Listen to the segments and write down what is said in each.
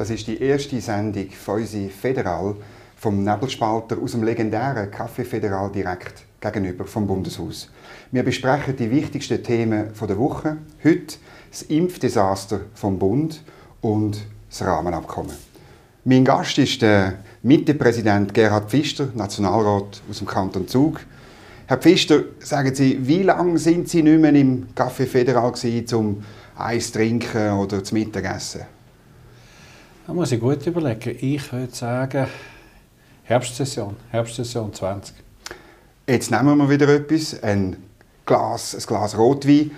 Das ist die erste Sendung Feusi Federal vom Nebelspalter aus dem legendären Café Federal direkt gegenüber vom Bundeshaus. Wir besprechen die wichtigsten Themen der Woche. Heute das Impfdesaster vom Bund und das Rahmenabkommen. Mein Gast ist der Mittepräsident Gerhard Pfister, Nationalrat aus dem Kanton Zug. Herr Pfister, sagen Sie, wie lange sind Sie nicht mehr im Café Federal gewesen, um Eis zu trinken oder zu Mittagessen? Da muss ich gut überlegen. Ich würde sagen, Herbstsession, Herbstsession 20. Jetzt nehmen wir wieder etwas, ein Glas, ein Glas Rotwein.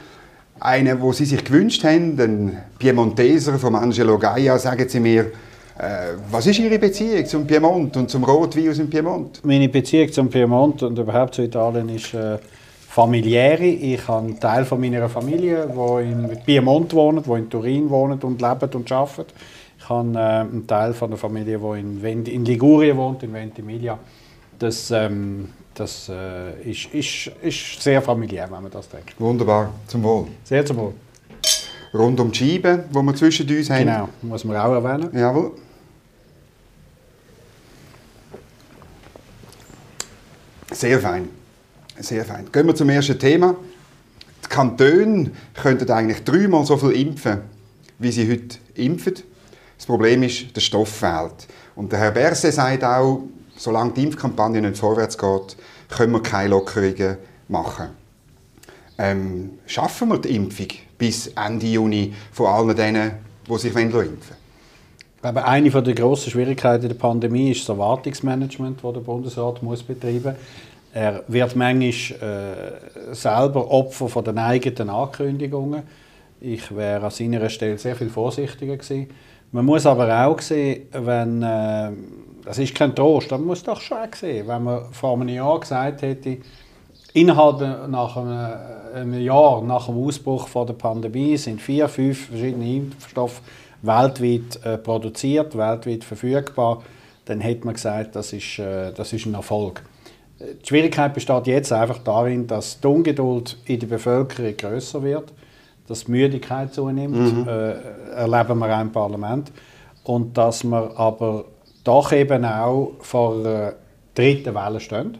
Einen, wo Sie sich gewünscht haben, den Piemonteser von Angelo Gaia. Sagen Sie mir, äh, was ist Ihre Beziehung zum Piemont und zum Rotwein aus dem Piemont? Meine Beziehung zum Piemont und überhaupt zu Italien ist äh, familiäre. Ich habe einen Teil von meiner Familie, die in Piemont wohnt, die in Turin wohnt und lebt und arbeitet. Ich habe äh, einen Teil von der Familie, die in, Vent in Ligurien wohnt, in Ventimiglia. Das, ähm, das äh, ist, ist, ist sehr familiär, wenn man das denkt. Wunderbar, zum Wohl. Sehr zum Wohl. Rund um die Scheibe, die wir zwischen uns haben. Genau, muss man auch erwähnen. Jawohl. Sehr fein. Sehr fein. Gehen wir zum ersten Thema. Die Kantone könnten eigentlich dreimal so viel impfen, wie sie heute impfen. Das Problem ist, der Stoff fehlt. Und der Herr Berse sagt auch, solange die Impfkampagne nicht vorwärts geht, können wir keine Lockerungen machen. Ähm, schaffen wir die Impfung bis Ende Juni von allen denen, die sich impfen wollen? Eine der grossen Schwierigkeiten der Pandemie ist das Erwartungsmanagement, das der Bundesrat muss betreiben muss. Er wird manchmal äh, selber Opfer von den eigenen Ankündigungen. Ich wäre an seiner Stelle sehr viel vorsichtiger gewesen. Man muss aber auch sehen, wenn, äh, das ist kein Trost, man muss doch schon sehen, wenn man vor einem Jahr gesagt hätte, innerhalb nach einem, einem Jahr nach dem Ausbruch von der Pandemie sind vier, fünf verschiedene Impfstoffe weltweit äh, produziert, weltweit verfügbar, dann hätte man gesagt, das ist, äh, das ist ein Erfolg. Die Schwierigkeit besteht jetzt einfach darin, dass die Ungeduld in der Bevölkerung größer wird dass die Müdigkeit zunimmt, mhm. äh, erleben wir auch im Parlament. Und dass wir aber doch eben auch vor einer dritten Welle stehen.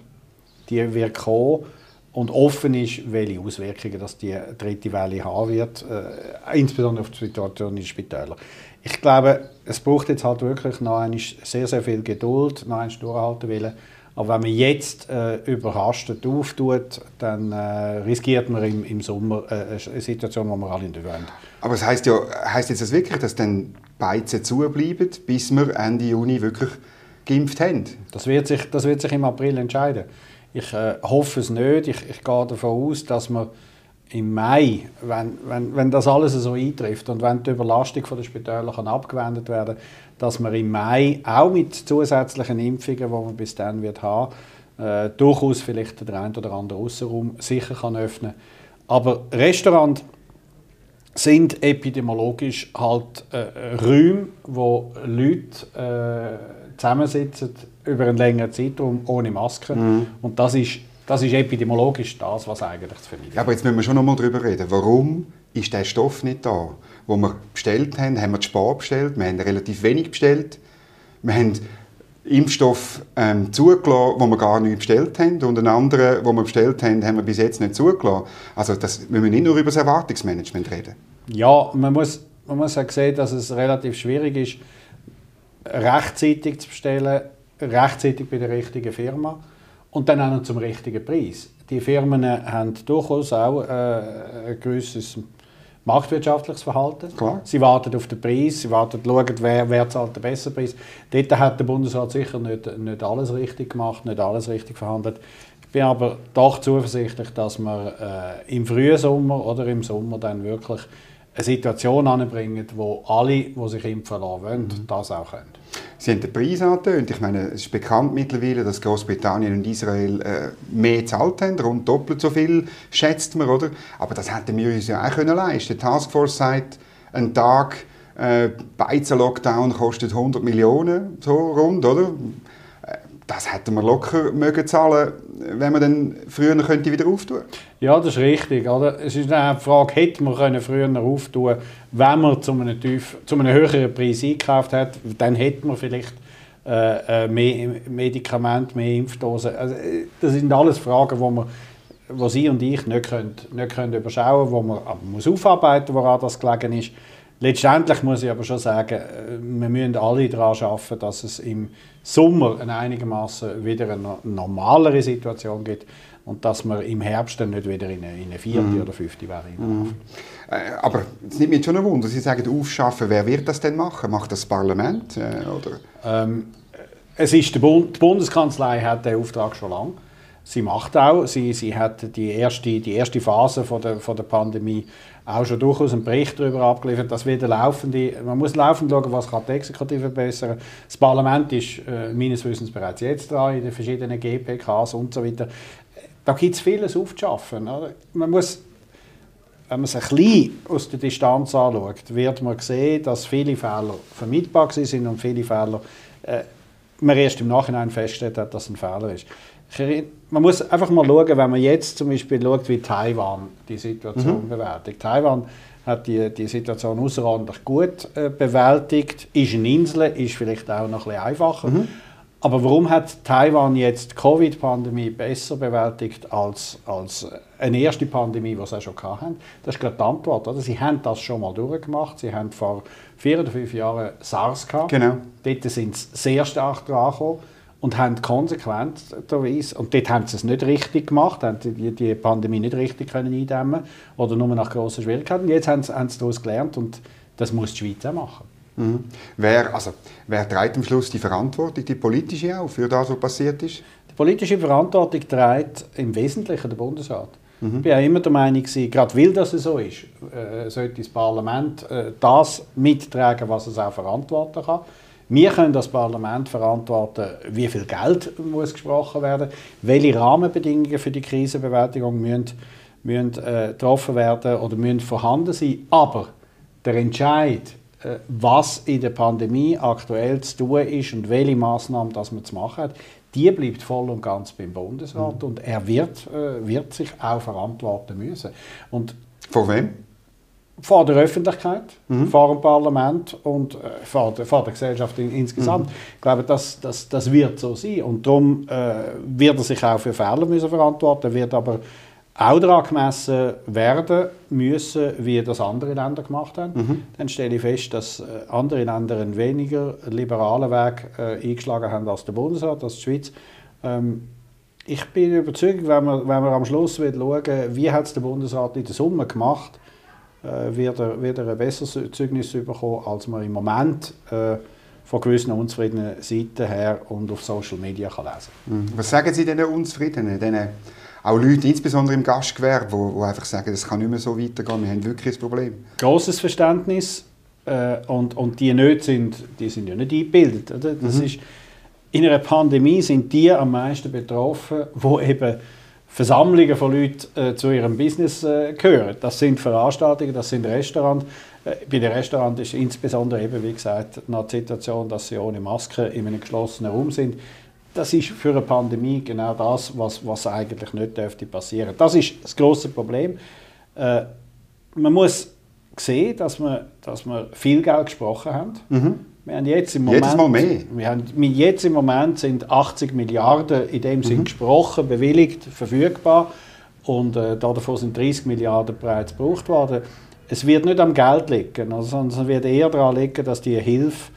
Die wird kommen und offen ist, welche Auswirkungen dass die dritte Welle haben wird, äh, insbesondere auf die Situation in den Spitälern. Ich glaube, es braucht jetzt halt wirklich noch sehr, sehr viel Geduld, noch einmal durchhalten wollen. Aber wenn man jetzt äh, überhastet auftut, dann äh, riskiert man im, im Sommer äh, eine Situation, die wir alle nicht wollen. Aber es heißt ja, heißt jetzt das wirklich, dass dann Beizen zubleiben, bis wir Ende Juni wirklich geimpft haben? Das wird sich, das wird sich im April entscheiden. Ich äh, hoffe es nicht. Ich, ich gehe davon aus, dass wir im Mai, wenn, wenn, wenn das alles so eintrifft und wenn die Überlastung der Spitäler kann abgewendet werden dass man im Mai auch mit zusätzlichen Impfungen, die man bis dann wird haben, äh, durchaus vielleicht den einen oder anderen Außenraum sicher kann öffnen. Aber Restaurants sind epidemiologisch halt äh, Räume, wo Leute äh, zusammensitzen über einen längeren Zeitraum ohne Maske. Mhm. Und das ist, das ist epidemiologisch das, was eigentlich zu verhindern ja, Aber jetzt müssen wir schon noch mal darüber reden. Warum ist der Stoff nicht da? wo wir bestellt haben, haben wir zu spät bestellt. Wir haben relativ wenig bestellt. Wir haben Impfstoff ähm, zugelassen, wo wir gar nicht bestellt haben. Und einen anderen, wo wir bestellt haben, haben wir bis jetzt nicht zugelassen. Also das, wir müssen nicht nur über das Erwartungsmanagement reden. Ja, man muss, man muss auch sehen, dass es relativ schwierig ist, rechtzeitig zu bestellen, rechtzeitig bei der richtigen Firma und dann auch noch zum richtigen Preis. Die Firmen haben durchaus auch äh, ein gewisses marktwirtschaftliches Verhalten. Klar. Sie warten auf den Preis, sie warten, schauen, wer, wer zahlt den besseren Preis. Dort hat der Bundesrat sicher nicht, nicht alles richtig gemacht, nicht alles richtig verhandelt. Ich bin aber doch zuversichtlich, dass wir äh, im frühen Sommer oder im Sommer dann wirklich eine Situation anbringen, wo alle, die sich impfen lassen wollen, mhm. das auch können. Sie haben den Preis angetönt. Ich meine, es ist bekannt mittlerweile, dass Großbritannien und Israel äh, mehr gezahlt haben, rund doppelt so viel, schätzt man, oder? Aber das hätten wir uns ja auch können leisten. Die Taskforce sagt, ein Tag äh, Beizen-Lockdown kostet 100 Millionen, so rund, oder? Das hätten wir locker mögen zahlen, wenn man dann früher könnte wieder auftun. Ja, das ist richtig. Oder? Es ist eine Frage, hätte man können früher auftun, wenn man zu einem, tief, zu einem höheren Preis eingekauft hat, dann hätte man vielleicht äh, äh mehr Medikamente, mehr Impfdosen. Also, äh, das sind alles Fragen, wo man wo Sie und ich nicht, können, nicht können überschauen können, wo man aber muss aufarbeiten muss, woran das gelegen ist. Letztendlich muss ich aber schon sagen, äh, wir müssen alle daran arbeiten, dass es im Sommer einigermaßen wieder eine normalere Situation gibt und dass wir im Herbst dann nicht wieder in eine, in eine vierte mhm. oder fünfte Variante mhm. äh, Aber es nimmt mich schon ein Wunder, Sie sagen aufschaffen, wer wird das denn machen? Macht das Parlament? Äh, oder? Ähm, es ist Bund, die Bundeskanzlei hat den Auftrag schon lange. Sie macht auch, sie, sie hat die erste, die erste Phase von der, von der Pandemie auch schon durchaus einen Bericht darüber abgeliefert, dass wieder laufende, man muss laufend schauen, was kann die Exekutive verbessern. Das Parlament ist äh, meines Wissens bereits jetzt dran, in den verschiedenen GPKs und so weiter. Da gibt es vieles aufzuschaffen. Oder? Man muss, wenn man es ein bisschen aus der Distanz anschaut, wird man sehen, dass viele Fehler vermeidbar sind und viele Fehler äh, man erst im Nachhinein festgestellt hat, dass es ein Fehler ist man muss einfach mal schauen, wenn man jetzt zum Beispiel schaut, wie Taiwan die Situation mhm. bewältigt. Taiwan hat die, die Situation außerordentlich gut äh, bewältigt, ist eine Insel, ist vielleicht auch noch ein bisschen einfacher. Mhm. Aber warum hat Taiwan jetzt die Covid-Pandemie besser bewältigt als, als eine erste Pandemie, die sie auch schon hatten? Das ist gerade die Antwort. Oder? Sie haben das schon mal durchgemacht. Sie haben vor vier oder fünf Jahren SARS gehabt. Genau. Dort sind sie sehr stark dran gekommen und haben konsequent und dort haben sie es nicht richtig gemacht, haben die, die Pandemie nicht richtig können eindämmen oder nur nach grossen Schwierigkeiten. Jetzt haben sie, haben sie daraus gelernt und das muss die Schweiz auch machen. Mhm. Wer, also, wer trägt am Schluss die Verantwortung, die politische auch, für das, was passiert ist? Die politische Verantwortung trägt im Wesentlichen der Bundesrat. Mhm. Ich war immer der Meinung, gerade weil das so ist, äh, sollte das Parlament äh, das mittragen, was es auch verantworten kann. Wir können das Parlament verantworten, wie viel Geld muss gesprochen werden, welche Rahmenbedingungen für die Krisenbewältigung müssen, müssen äh, getroffen werden oder müssen vorhanden sein. Aber der Entscheid, äh, was in der Pandemie aktuell zu tun ist und welche Maßnahmen das man zu machen hat, die bleibt voll und ganz beim Bundesrat mhm. und er wird, äh, wird sich auch verantworten müssen. Und Von wem? Vor der Öffentlichkeit, mhm. vor dem Parlament und äh, vor, der, vor der Gesellschaft in, insgesamt. Mhm. Ich glaube, das, das, das wird so sein. Und darum äh, wird er sich auch für Fehler müssen verantworten, wird aber auch daran gemessen werden müssen, wie das andere Länder gemacht haben. Mhm. Dann stelle ich fest, dass äh, andere Länder einen weniger liberalen Weg äh, eingeschlagen haben als der Bundesrat, als die Schweiz. Ähm, ich bin überzeugt, wenn wir, wenn wir am Schluss schauen, wie hat es der Bundesrat in der Summe gemacht, äh, wird, er, wird er ein besseres Zeugnis bekommen, als man im Moment äh, von gewissen unzufriedenen Seiten her und auf Social Media kann lesen mhm. Was sagen Sie den Unzufriedenen, denen auch Leute, insbesondere im Gastgewerbe, die, die einfach sagen, es kann nicht mehr so weitergehen, wir haben wirklich ein Problem? Grosses Verständnis äh, und, und die nicht sind, die sind ja nicht eingebildet. Oder? Das mhm. ist, in einer Pandemie sind die am meisten betroffen, die eben Versammlungen von Leuten äh, zu ihrem Business äh, gehören. Das sind Veranstaltungen, das sind Restaurants. Äh, bei den Restaurants ist insbesondere eben, wie gesagt, noch die Situation, dass sie ohne Maske in einem geschlossenen Raum sind. Das ist für eine Pandemie genau das, was, was eigentlich nicht dürfte passieren. Das ist das große Problem. Äh, man muss sehen, dass wir, dass wir viel Geld gesprochen haben. Mhm. Wir haben jetzt im Moment, Jedes Mal mehr. Wir haben, jetzt im Moment sind 80 Milliarden in dem Sinn mhm. gesprochen, bewilligt, verfügbar. Und äh, davon sind 30 Milliarden bereits gebraucht worden. Es wird nicht am Geld liegen, also, sondern es wird eher daran liegen, dass die Hilfe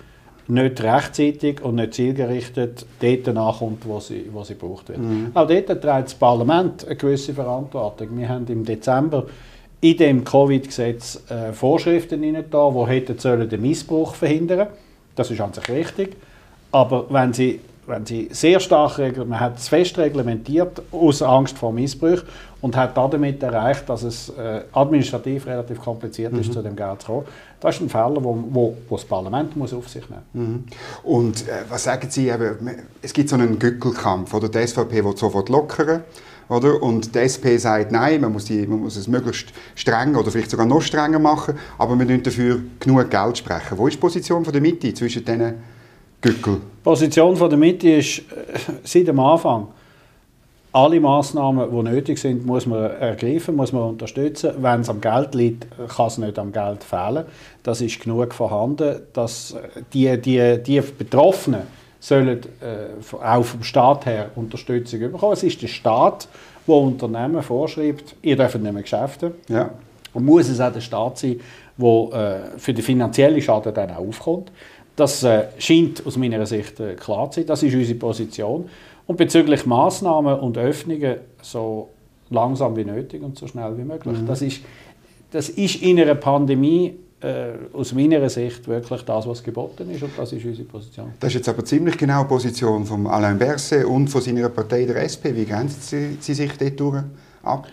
nicht rechtzeitig und nicht zielgerichtet dort nachkommt, wo sie, wo sie gebraucht wird. Mhm. Auch dort trägt das Parlament eine gewisse Verantwortung. Wir haben im Dezember in dem Covid-Gesetz äh, Vorschriften rein, die hätten den Missbrauch verhindern sollen. Das ist an sich richtig. Aber wenn Sie, wenn Sie sehr stark regeln, man hat es fest reglementiert, aus Angst vor Missbrauch und hat damit erreicht, dass es äh, administrativ relativ kompliziert ist, mhm. zu dem Geld zu kommen. Das ist ein Fehler, wo, wo, wo das Parlament muss auf sich nehmen muss. Mhm. Und äh, was sagen Sie, eben, es gibt so einen Gückelkampf, oder die SVP will sofort lockern, oder? Und die SP sagt, nein, man muss, die, man muss es möglichst streng oder vielleicht sogar noch strenger machen, aber wir müssen dafür genug Geld sprechen. Wo ist die Position von der Mitte zwischen diesen Gückel. Die Position von der Mitte ist äh, seit dem Anfang, alle Massnahmen, die nötig sind, muss man ergreifen, muss man unterstützen. Wenn es am Geld liegt, kann es nicht am Geld fehlen. Das ist genug vorhanden. Dass äh, die, die, die Betroffenen sollen äh, auch vom Staat her Unterstützung bekommen. Es ist der Staat, der Unternehmen vorschreibt, ihr dürft nicht mehr geschäften. Ja. Und muss es auch der Staat sein, der äh, für den finanziellen Schaden dann auch aufkommt. Das äh, scheint aus meiner Sicht äh, klar zu sein. Das ist unsere Position. Und bezüglich Maßnahmen und Öffnungen so langsam wie nötig und so schnell wie möglich. Mhm. Das, ist, das ist in einer Pandemie aus meiner Sicht wirklich das, was geboten ist und das ist unsere Position. Das ist jetzt aber ziemlich genau die Position von Alain Berset und von seiner Partei der SP. Wie grenzen Sie, Sie sich dort ab?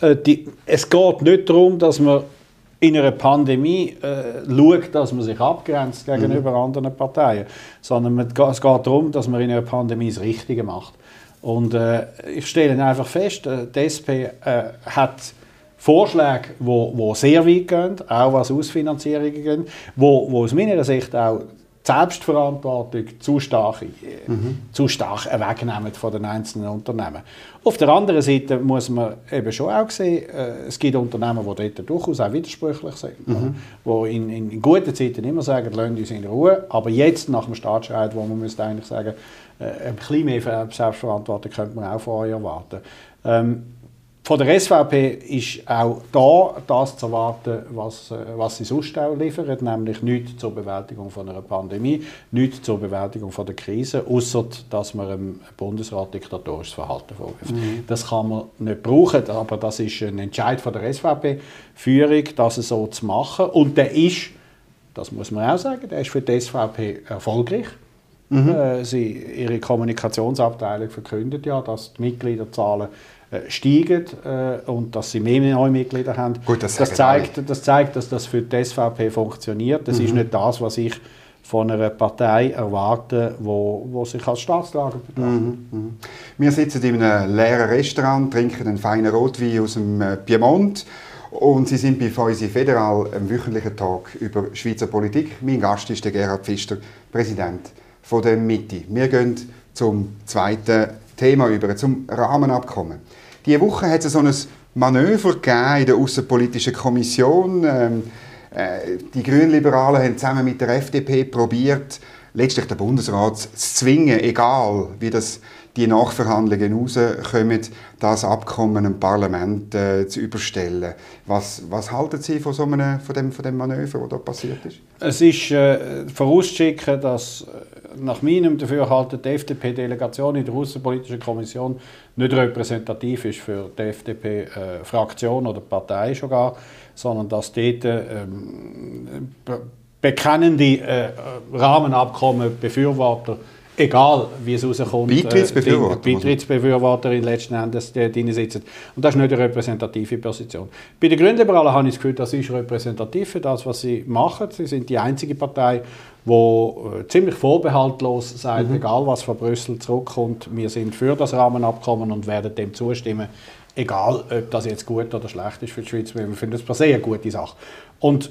Äh, die, es geht nicht darum, dass man in einer Pandemie äh, schaut, dass man sich abgrenzt gegenüber mhm. anderen Parteien, sondern es geht darum, dass man in einer Pandemie das Richtige macht. Und äh, ich stelle einfach fest, äh, die SP äh, hat Vorschläge, wo, wo sehr weit gehen, auch was Ausfinanzierungen gehen, wo, wo aus meiner Sicht auch die Selbstverantwortung zu stark, mhm. zu stark wegnehmen von den einzelnen Unternehmen. Auf der anderen Seite muss man eben schon auch sehen, äh, es gibt Unternehmen, die dort durchaus auch widersprüchlich sind, mhm. die in, in, guten Zeiten immer sagen, lasst uns in Ruhe, aber jetzt nach dem Staatsstreit, wo man müsste eigentlich sagen, äh, ein bisschen mehr Selbstverantwortung könnte man auch von euch erwarten. Ähm, von der SVP ist auch da das zu erwarten, was, äh, was sie sonst auch liefert, nämlich nichts zur Bewältigung von einer Pandemie, nichts zur Bewältigung von der Krise, außer dass man dem Bundesrat diktatorisches Verhalten vorwirft. Mhm. Das kann man nicht brauchen, aber das ist ein Entscheid von der SVP-Führung, das so zu machen. Und der ist, das muss man auch sagen, der ist für die SVP erfolgreich. Mhm. Äh, sie, ihre Kommunikationsabteilung verkündet ja, dass die Mitgliederzahlen steigen äh, und dass sie mehr neue Mitglieder haben. Gut, das, das, zeigt, das zeigt, dass das für die SVP funktioniert. Das mhm. ist nicht das, was ich von einer Partei erwarte, wo, wo sich als Staatslager betrachtet. Mhm, mhm. Wir sitzen in einem leeren Restaurant, trinken einen feinen Rotwein aus dem äh, Piemont und Sie sind bei Feusi Federal, einem wöchentlichen Tag über Schweizer Politik. Mein Gast ist der Gerhard Pfister, Präsident von der Mitte. Wir gehen zum zweiten Thema über, zum Rahmenabkommen. Diese Woche hat es so ein Manöver in der Außenpolitischen Kommission. Ähm, äh, die Grünliberalen haben zusammen mit der FDP probiert, letztlich den Bundesrat zu zwingen, egal wie das die Nachverhandlungen rauskommen, das Abkommen im Parlament äh, zu überstellen. Was, was halten Sie von, so einem, von, dem, von dem Manöver, das da passiert ist? Es ist äh, vorauszuschicken, dass äh, nach meinem Dafürhalten die FDP-Delegation in der Außenpolitischen Kommission nicht repräsentativ ist für die FDP-Fraktion äh, oder Partei schon sondern dass dort ähm, bekennende äh, Rahmenabkommen Befürworter egal wie es rauskommt, Beitrittsbefürworter, äh, Beitrittsbefürworter in letzten Endes drin sitzen. Und das ist nicht eine repräsentative Position. Bei den Grünliberalen habe ich das Gefühl, das ist repräsentativ für das, was sie machen. Sie sind die einzige Partei, die äh, ziemlich vorbehaltlos sagt, mhm. egal was von Brüssel zurückkommt, wir sind für das Rahmenabkommen und werden dem zustimmen, egal ob das jetzt gut oder schlecht ist für die Schweiz. Wir finden das per se eine gute Sache. Und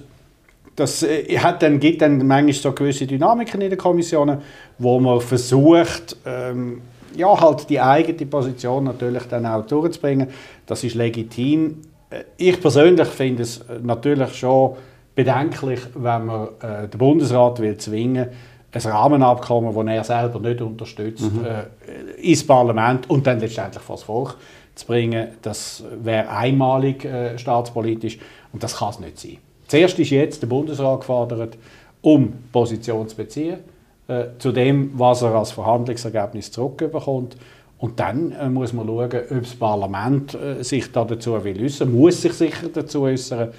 das äh, hat dann, gibt dann manchmal so gewisse Dynamiken in den Kommissionen, wo man versucht, ähm, ja, halt die eigene Position natürlich dann auch durchzubringen. Das ist legitim. Äh, ich persönlich finde es äh, natürlich schon bedenklich, wenn man äh, den Bundesrat will zwingen ein Rahmenabkommen, das er selber nicht unterstützt, mhm. äh, ins Parlament und dann letztendlich vor das Volk zu bringen. Das wäre einmalig äh, staatspolitisch und das kann es nicht sein. Zuerst ist jetzt der Bundesrat gefordert, um Position zu beziehen äh, zu dem, was er als Verhandlungsergebnis zurückbekommt. Und dann äh, muss man schauen, ob das Parlament äh, sich da dazu will äußern, muss sich sicher dazu äußern.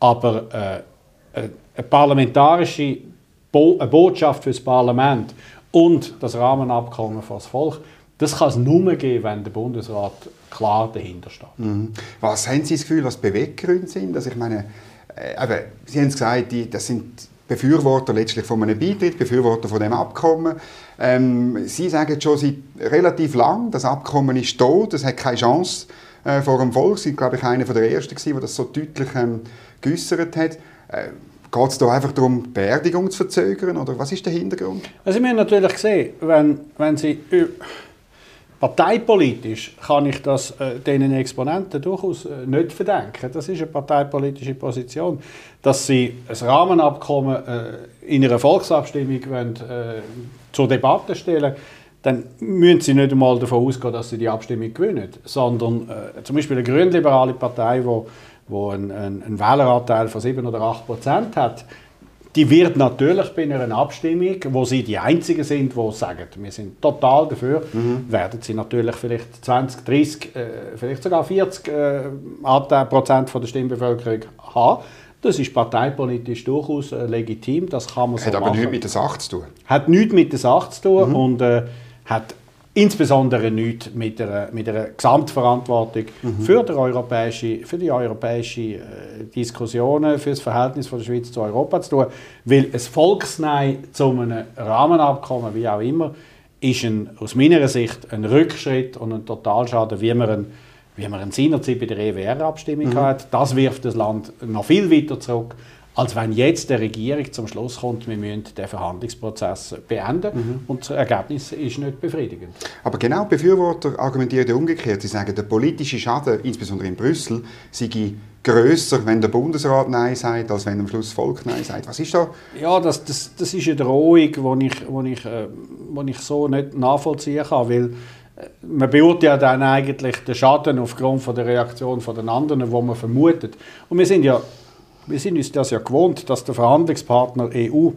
Aber äh, äh, eine parlamentarische Bo eine Botschaft für das Parlament und das Rahmenabkommen für das Volk, das kann es nur geben, wenn der Bundesrat klar dahinter steht. Mhm. Was haben Sie das Gefühl, was Beweggründe sind? Also ich meine, eben, Sie haben es gesagt, die, das sind Befürworter letztlich von einem Beitritt, Befürworter von dem Abkommen. Ähm, Sie sagen schon seit relativ lang, das Abkommen ist tot, es hat keine Chance äh, vor dem Volk. Sie sind, glaube ich, einer der ersten, der das so deutlich ähm, geäußert hat. Äh, Geht es da einfach darum, die Beerdigung zu verzögern? Oder was ist der Hintergrund? Also wir haben natürlich gesehen, wenn, wenn Sie parteipolitisch kann ich das äh, den Exponenten durchaus äh, nicht verdenken. Das ist eine parteipolitische Position, dass sie ein Rahmenabkommen äh, in einer Volksabstimmung wollen, äh, zur Debatte stellen dann müssen sie nicht einmal davon ausgehen, dass sie die Abstimmung gewinnen, sondern äh, zum Beispiel eine grünliberale Partei, wo, wo einen, einen Wähleranteil von 7 oder 8 Prozent hat, die wird natürlich bei einer Abstimmung, wo sie die Einzigen sind, die sagen, wir sind total dafür, mhm. werden sie natürlich vielleicht 20, 30, äh, vielleicht sogar 40 äh, Prozent von der Stimmbevölkerung haben. Das ist parteipolitisch durchaus äh, legitim, das kann man so Hat aber nichts mit der Sache zu tun. Hat nichts mit der Sache zu tun mhm. und äh, hat insbesondere nichts mit einer, mit einer Gesamtverantwortung mhm. für, die europäische, für die europäische äh, Diskussionen, für das Verhältnis von der Schweiz zu Europa zu tun. Weil ein Volksnein zu einem Rahmenabkommen, wie auch immer, ist ein, aus meiner Sicht ein Rückschritt und ein Totalschaden, wie man, ein, wie man seinerzeit bei der EWR-Abstimmung mhm. hat. Das wirft das Land noch viel weiter zurück als wenn jetzt der Regierung zum Schluss kommt, wir müssen den Verhandlungsprozess beenden mhm. und das Ergebnis ist nicht befriedigend. Aber genau Befürworter argumentieren umgekehrt. Sie sagen, der politische Schaden, insbesondere in Brüssel, sei grösser, wenn der Bundesrat Nein sagt, als wenn am Schluss das Volk Nein sagt. Was ist da? Ja, das, das, das ist eine Drohung, die ich, wo ich, äh, wo ich so nicht nachvollziehen kann, weil äh, man beurteilt ja dann eigentlich den Schaden aufgrund von der Reaktion von den anderen, wo man vermutet. Und wir sind ja wir sind uns das ja gewohnt, dass der Verhandlungspartner EU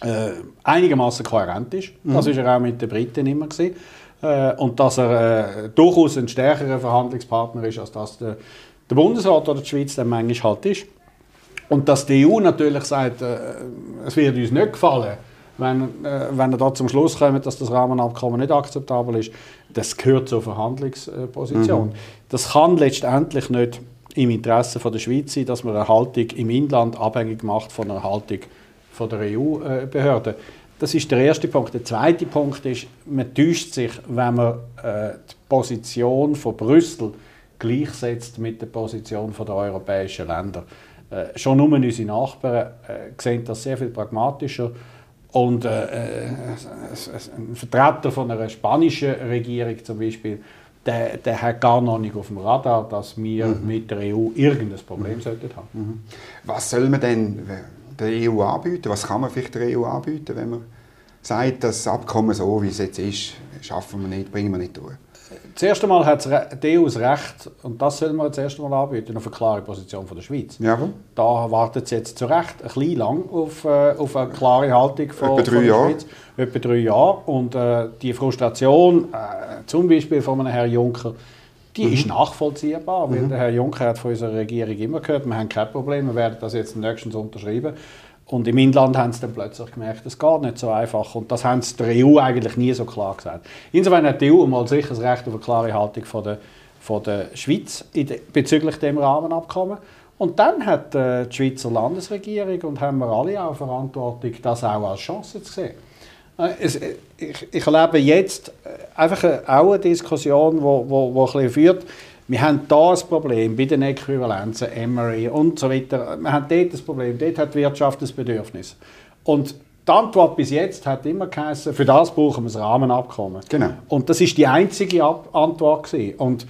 äh, einigermaßen kohärent ist. Mhm. Das ist er auch mit den Briten immer gewesen. Äh, und dass er äh, durchaus ein stärkerer Verhandlungspartner ist, als das der, der Bundesrat oder die Schweiz dann manchmal halt ist. Und dass die EU natürlich sagt, äh, es wird uns nicht gefallen, wenn, äh, wenn er da zum Schluss kommt, dass das Rahmenabkommen nicht akzeptabel ist, das gehört zur Verhandlungsposition. Mhm. Das kann letztendlich nicht im Interesse von der Schweiz sein, dass man eine Haltung im Inland abhängig macht von einer Haltung von der EU-Behörde. Das ist der erste Punkt. Der zweite Punkt ist, man täuscht sich, wenn man äh, die Position von Brüssel gleichsetzt mit der Position der europäischen Länder. Äh, schon nur unsere Nachbarn äh, sehen das sehr viel pragmatischer. Und äh, äh ein Vertreter von einer spanischen Regierung zum Beispiel der, der hat gar noch nicht auf dem Radar, dass wir mhm. mit der EU irgendein Problem mhm. sollten haben. Mhm. Was soll man denn der EU anbieten? Was kann man vielleicht der EU anbieten, wenn man sagt, das Abkommen so, wie es jetzt ist, schaffen wir nicht, bringen wir nicht durch? Zuerst einmal hat das Recht, und das soll man zuerst einmal anbieten, auf eine klare Position von der Schweiz. Ja. Da wartet sie jetzt zu Recht ein bisschen lang auf, äh, auf eine klare Haltung von, Etwa drei von der Jahre. Schweiz. Etwa drei Jahre. Und äh, die Frustration, äh, zum Beispiel von einem Herrn Juncker, die mhm. ist nachvollziehbar, weil mhm. der Herr Juncker hat von unserer Regierung immer gehört, wir haben kein Problem, wir werden das jetzt nächstens unterschreiben. Und im Inland haben sie dann plötzlich gemerkt, es geht nicht so einfach. Und das haben sie der EU eigentlich nie so klar gesagt. Insofern hat die EU mal sicher das Recht auf eine klare Haltung von der, von der Schweiz de, bezüglich dem Rahmenabkommen. Und dann hat äh, die Schweizer Landesregierung und haben wir alle auch Verantwortung, das auch als Chance zu sehen. Äh, es, ich, ich erlebe jetzt äh, einfach auch eine Diskussion, die wo, wo, wo ein bisschen führt, wir haben hier ein Problem bei den Äquivalenzen, Emory und so weiter. Wir haben dort ein Problem, dort hat die Wirtschaft ein Bedürfnis. Und die Antwort bis jetzt hat immer geheißen, für das brauchen wir ein Rahmenabkommen. Genau. Und das ist die einzige Ab Antwort gewesen. Und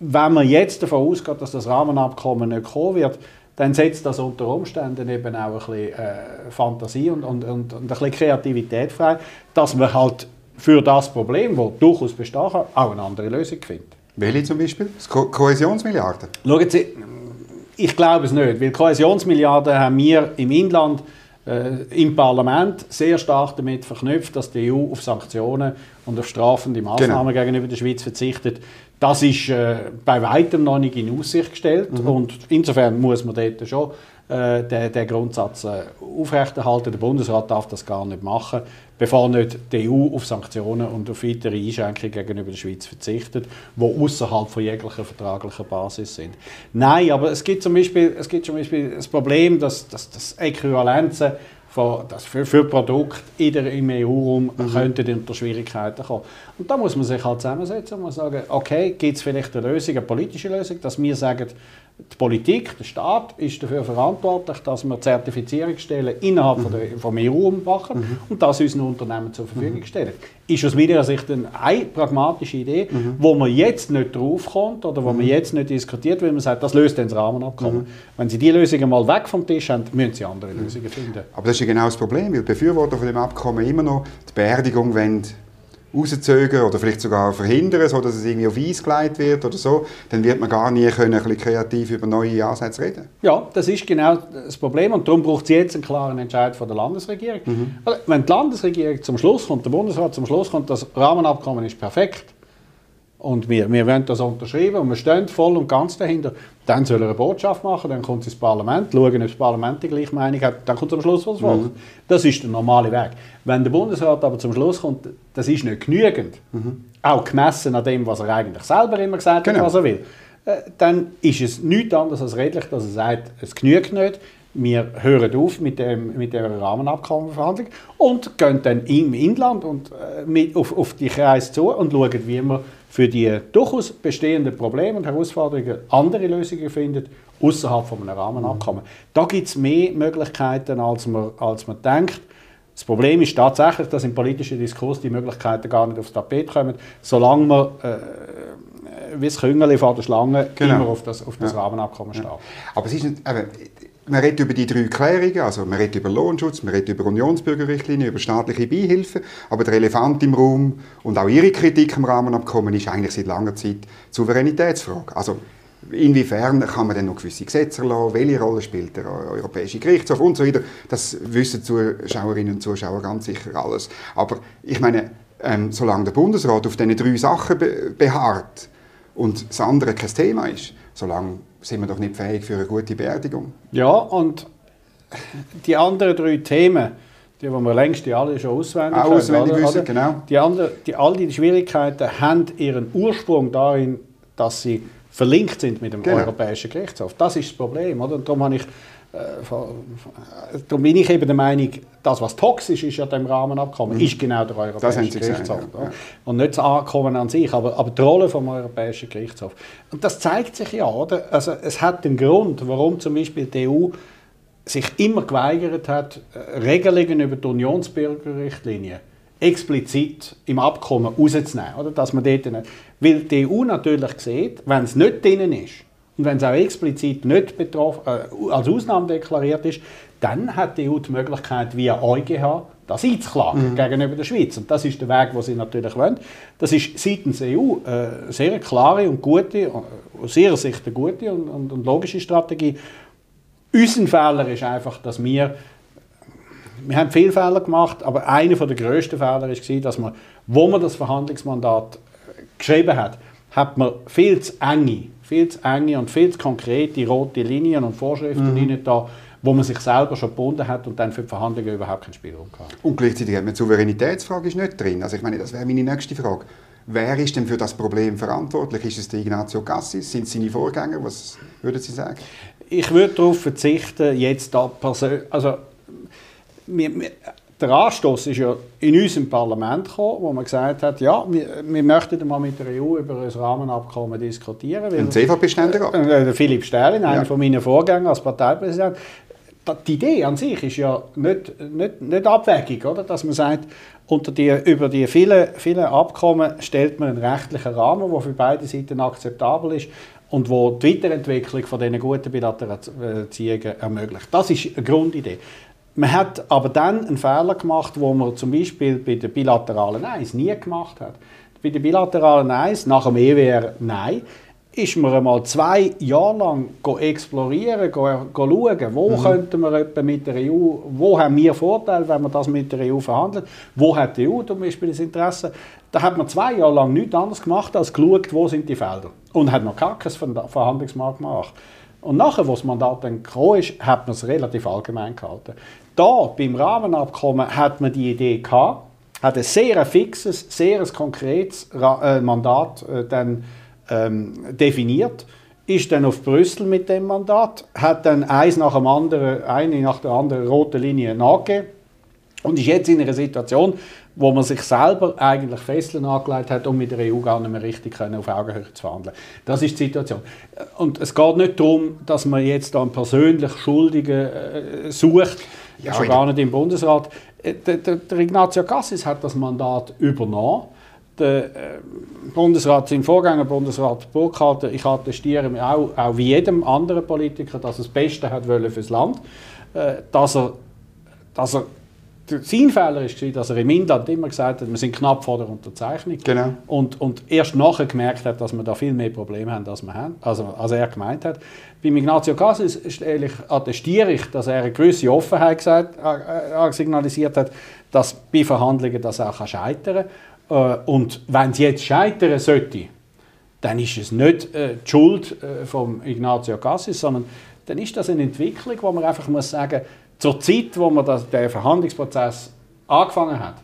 wenn man jetzt davon ausgeht, dass das Rahmenabkommen nicht kommen wird, dann setzt das unter Umständen eben auch ein bisschen äh, Fantasie und, und, und, und ein bisschen Kreativität frei, dass man halt für das Problem, das durchaus bestehen kann, auch eine andere Lösung findet. Welche zum Beispiel? Das Ko Kohäsionsmilliarden? Schauen Sie, ich glaube es nicht, weil Kohäsionsmilliarden haben wir im Inland äh, im Parlament sehr stark damit verknüpft, dass die EU auf Sanktionen und auf strafende Maßnahmen genau. gegenüber der Schweiz verzichtet. Das ist äh, bei weitem noch nicht in Aussicht gestellt mhm. und insofern muss man dort schon äh, den, den, Grundsatz äh, aufrechterhalten. Der Bundesrat darf das gar nicht machen, bevor nicht die EU auf Sanktionen und auf weitere Einschränkungen gegenüber der Schweiz verzichtet, die außerhalb von jeglicher vertraglicher Basis sind. Nein, aber es gibt zum Beispiel, es gibt zum Beispiel das Problem, dass, dass, dass Äquivalenzen dass für, für Produkte in der, im EU-Raum mhm. könnten unter Schwierigkeiten kommen. Und da muss man sich halt zusammensetzen und sagen, okay, gibt es vielleicht eine Lösung, eine politische Lösung, dass wir sagen, die Politik, der Staat ist dafür verantwortlich, dass wir Zertifizierungsstellen innerhalb mhm. von der, vom EU machen mhm. und das unseren Unternehmen zur Verfügung mhm. stellen. Ist aus meiner Sicht eine, eine pragmatische Idee, mhm. wo man jetzt nicht draufkommt oder wo man mhm. jetzt nicht diskutiert, weil man sagt, das löst dann das Rahmenabkommen. Mhm. Wenn Sie die Lösungen mal weg vom Tisch haben, müssen Sie andere Lösungen finden. Aber das ist ja genau das Problem, weil die Befürworter von dem Abkommen immer noch die Beerdigung wollen rauszögern oder vielleicht sogar verhindern, sodass es irgendwie auf Eis gelegt wird oder so, dann wird man gar nie können, ein bisschen kreativ über neue Ansätze reden. Ja, das ist genau das Problem und darum braucht es jetzt einen klaren Entscheid von der Landesregierung. Mhm. Also, wenn die Landesregierung zum Schluss kommt, der Bundesrat zum Schluss kommt, das Rahmenabkommen ist perfekt, und wir, wir wollen das unterschreiben und wir stehen voll und ganz dahinter. Dann soll er eine Botschaft machen, dann kommt es ins Parlament, schauen, ob das Parlament die gleiche Meinung hat, dann kommt am Schluss was Volk. Mhm. Das ist der normale Weg. Wenn der Bundesrat aber zum Schluss kommt, das ist nicht genügend, mhm. auch gemessen an dem, was er eigentlich selber immer gesagt genau. hat, was er will, äh, dann ist es nichts anderes als redlich, dass er sagt, es genügt nicht, wir hören auf mit, dem, mit der Rahmenabkommenverhandlung und gehen dann im Inland und, äh, mit, auf, auf die Kreise zu und schauen, wie wir für die durchaus bestehenden Probleme und Herausforderungen andere Lösungen findet, außerhalb von einem Rahmenabkommen. Da gibt es mehr Möglichkeiten, als man, als man denkt. Das Problem ist tatsächlich, dass im politischen Diskurs die Möglichkeiten gar nicht aufs Tapet kommen, solange man äh, wie das Küngeli vor der Schlange genau. immer auf das, auf das ja. Rahmenabkommen steht. Ja. Aber es ist nicht, eben, man redet über die drei Klärungen, also man redet über Lohnschutz, man redet über Unionsbürgerrichtlinie, über staatliche Beihilfen, aber der Elefant im Raum und auch Ihre Kritik am Rahmenabkommen ist eigentlich seit langer Zeit die Souveränitätsfrage. Also inwiefern kann man denn noch gewisse Gesetze erlassen, welche Rolle spielt der Europäische Gerichtshof und so weiter. Das wissen Zuschauerinnen und Zuschauer ganz sicher alles. Aber ich meine, ähm, solange der Bundesrat auf diesen drei Sachen be beharrt und das andere kein Thema ist, solange sind wir doch nicht fähig für eine gute Beerdigung. Ja, und die anderen drei Themen, die, die wir längst die alle schon auswendig, Auch auswendig oder, wissen, genau. Die anderen, die, all die Schwierigkeiten haben ihren Ursprung darin, dass sie verlinkt sind mit dem genau. Europäischen Gerichtshof. Das ist das Problem. Oder? Und darum habe ich darum bin ich eben der Meinung, das, was toxisch ist an dem Rahmenabkommen, mhm. ist genau der Europäische Gerichtshof. Gesagt, ja. Und nicht das Abkommen an sich, aber, aber die Rolle vom Europäischen Gerichtshof. Und das zeigt sich ja, oder? Also es hat einen Grund, warum zum Beispiel die EU sich immer geweigert hat, äh, Regelungen über die Unionsbürgerrichtlinie explizit im Abkommen rauszunehmen. Oder? Dass man dort nicht, weil die EU natürlich sieht, wenn es nicht drin ist, und wenn es auch explizit nicht betroffen, äh, als Ausnahme deklariert ist, dann hat die EU die Möglichkeit, via EuGH das einzuklagen mhm. gegenüber der Schweiz. Und das ist der Weg, den sie natürlich wollen. Das ist seitens der EU eine äh, sehr klare und gute, äh, aus ihrer Sicht eine gute und, und, und logische Strategie. Unser Fehler ist einfach, dass wir wir haben viele Fehler gemacht, aber einer der grössten Fehler war, dass man, wo man das Verhandlungsmandat äh, geschrieben hat, hat man viel zu enge viel zu enge und viel zu konkrete rote Linien und Vorschriften mhm. da, wo man sich selber schon gebunden hat und dann für die Verhandlungen überhaupt keinen Spielraum hat. Und gleichzeitig hat man die Souveränitätsfrage ist nicht drin. Also ich meine, das wäre meine nächste Frage. Wer ist denn für das Problem verantwortlich? Ist es der Ignacio Cassis? Sind es seine Vorgänger? Was würden Sie sagen? Ich würde darauf verzichten, jetzt da persönlich... Also, wir, wir, der Anstoß ist ja in unserem Parlament gekommen, wo man gesagt hat, ja, wir, wir möchten mal mit der EU über ein Rahmenabkommen diskutieren. Ein CVP-Ständerat? Äh, äh Philipp Sterlin, einer ja. von meinen Vorgängern als Parteipräsident. Die Idee an sich ist ja nicht, nicht, nicht abwegig, oder? dass man sagt, unter die, über die vielen, vielen Abkommen stellt man einen rechtlichen Rahmen, der für beide Seiten akzeptabel ist und wo die Weiterentwicklung von diesen guten bilateralen Beziehungen ermöglicht. Das ist eine Grundidee. Man hat aber dann einen Fehler gemacht, wo man zum Beispiel bei der bilateralen Eis nie gemacht hat. Bei der bilateralen Eis, nach dem EWR Nein, ist man einmal zwei Jahre lang explorieren, schauen, wo mhm. könnten wir mit der EU, wo haben wir Vorteile, wenn wir das mit der EU verhandeln, wo hat die EU zum Beispiel das Interesse. Da hat man zwei Jahre lang nichts anderes gemacht, als geschaut, wo sind die Felder. Und hat noch gar kein Verhandlungsmarkt gemacht. Und nachher, wo das Mandat dann gekommen ist, hat man es relativ allgemein gehalten. Da, beim Rahmenabkommen, hat man die Idee gehabt, hat ein sehr fixes, sehr konkretes äh, Mandat äh, dann, ähm, definiert. ist dann auf Brüssel mit dem Mandat, hat dann eins nach dem anderen, eine nach der anderen rote Linie nachgegeben und ist jetzt in einer Situation, wo man sich selber eigentlich Fesseln angelegt hat, um mit der EU gar nicht mehr richtig können, auf Augenhöhe zu verhandeln. Das ist die Situation. Und es geht nicht darum, dass man jetzt einen persönlich Schuldigen äh, sucht, ja, schon gar nicht im Bundesrat. Äh, der, der, der Ignazio Cassis hat das Mandat übernommen. Der äh, Bundesrat, sein Vorgänger Bundesrat Burkhalter, ich attestiere mir auch, auch wie jedem anderen Politiker, dass er das Beste hat wollen fürs Land, äh, dass er, dass er sein Fehler war, dass er im Inland immer gesagt hat, wir sind knapp vor der Unterzeichnung. Genau. Und, und erst nachher gemerkt hat, dass wir da viel mehr Probleme haben, als, wir haben, also, als er gemeint hat. Bei Ignazio Cassis attestiere ich, dass er eine gewisse Offenheit gesagt, äh, signalisiert hat, dass bei Verhandlungen das auch scheitern kann. Äh, und wenn es jetzt scheitern sollte, dann ist es nicht äh, die Schuld äh, von Ignazio Cassis, sondern dann ist das eine Entwicklung, wo man einfach muss sagen zur Zeit, wo man das, den Verhandlungsprozess angefangen hat,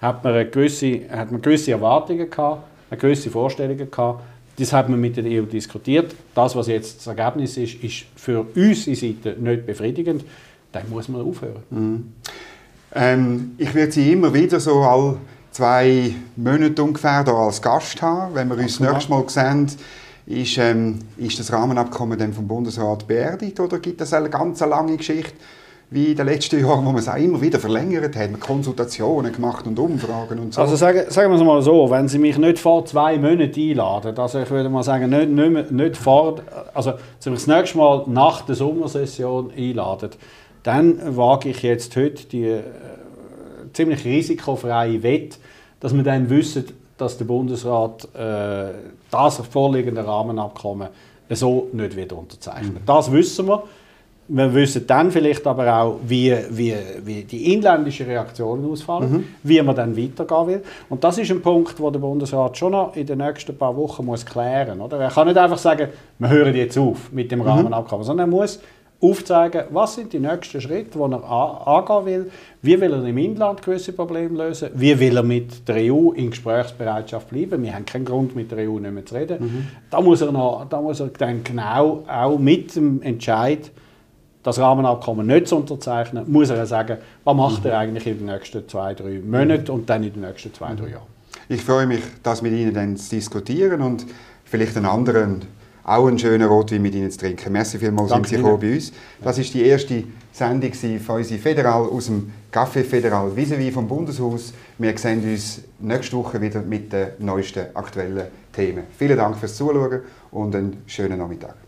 hat man, eine gewisse, hat man gewisse Erwartungen gehabt, eine gewisse Vorstellungen gehabt. Das hat man mit der EU diskutiert. Das, was jetzt das Ergebnis ist, ist für unsere Seite nicht befriedigend. Dann muss man aufhören. Mhm. Ähm, ich werde Sie immer wieder so all zwei Monate ungefähr da als Gast haben. Wenn wir uns das nächste Mal sehen, ist, ähm, ist das Rahmenabkommen dann vom Bundesrat beerdigt oder gibt es eine ganz lange Geschichte? Wie in den letzten Jahren, wo man es auch immer wieder verlängert hat, mit Konsultationen gemacht und Umfragen und so. Also sagen, sagen wir es mal so, wenn Sie mich nicht vor zwei Monaten einladen, also ich würde mal sagen, nicht, nicht, nicht vor, also Sie mich das nächste Mal nach der Sommersession einladen, dann wage ich jetzt heute die äh, ziemlich risikofreie Wette, dass wir dann wissen, dass der Bundesrat äh, das vorliegende Rahmenabkommen so nicht wieder unterzeichnet. Mhm. Das wissen wir. Wir wissen dann vielleicht aber auch, wie, wie, wie die inländischen Reaktionen ausfallen, mhm. wie man dann weitergehen will. Und das ist ein Punkt, wo der Bundesrat schon noch in den nächsten paar Wochen muss klären muss. Er kann nicht einfach sagen, wir hören jetzt auf mit dem mhm. Rahmenabkommen, sondern er muss aufzeigen, was sind die nächsten Schritte, die er angehen will, wie will er im Inland gewisse Probleme lösen, wie will er mit der EU in Gesprächsbereitschaft bleiben. Wir haben keinen Grund, mit der EU nicht mehr zu reden. Mhm. Da muss er, noch, da muss er dann genau auch mit dem Entscheid das Rahmenabkommen nicht zu unterzeichnen, muss er sagen, was macht er eigentlich in den nächsten zwei, drei Monaten und dann in den nächsten zwei, drei Jahren. Ich freue mich, das mit Ihnen dann zu diskutieren und vielleicht einen anderen, auch einen schönen Rotwein mit Ihnen zu trinken. Merci vielmals, sind Sie bei uns. Das ist die erste Sendung von uns Federal aus dem Café Federal vis vom Bundeshaus. Wir sehen uns nächste Woche wieder mit den neuesten aktuellen Themen. Vielen Dank fürs Zuschauen und einen schönen Nachmittag.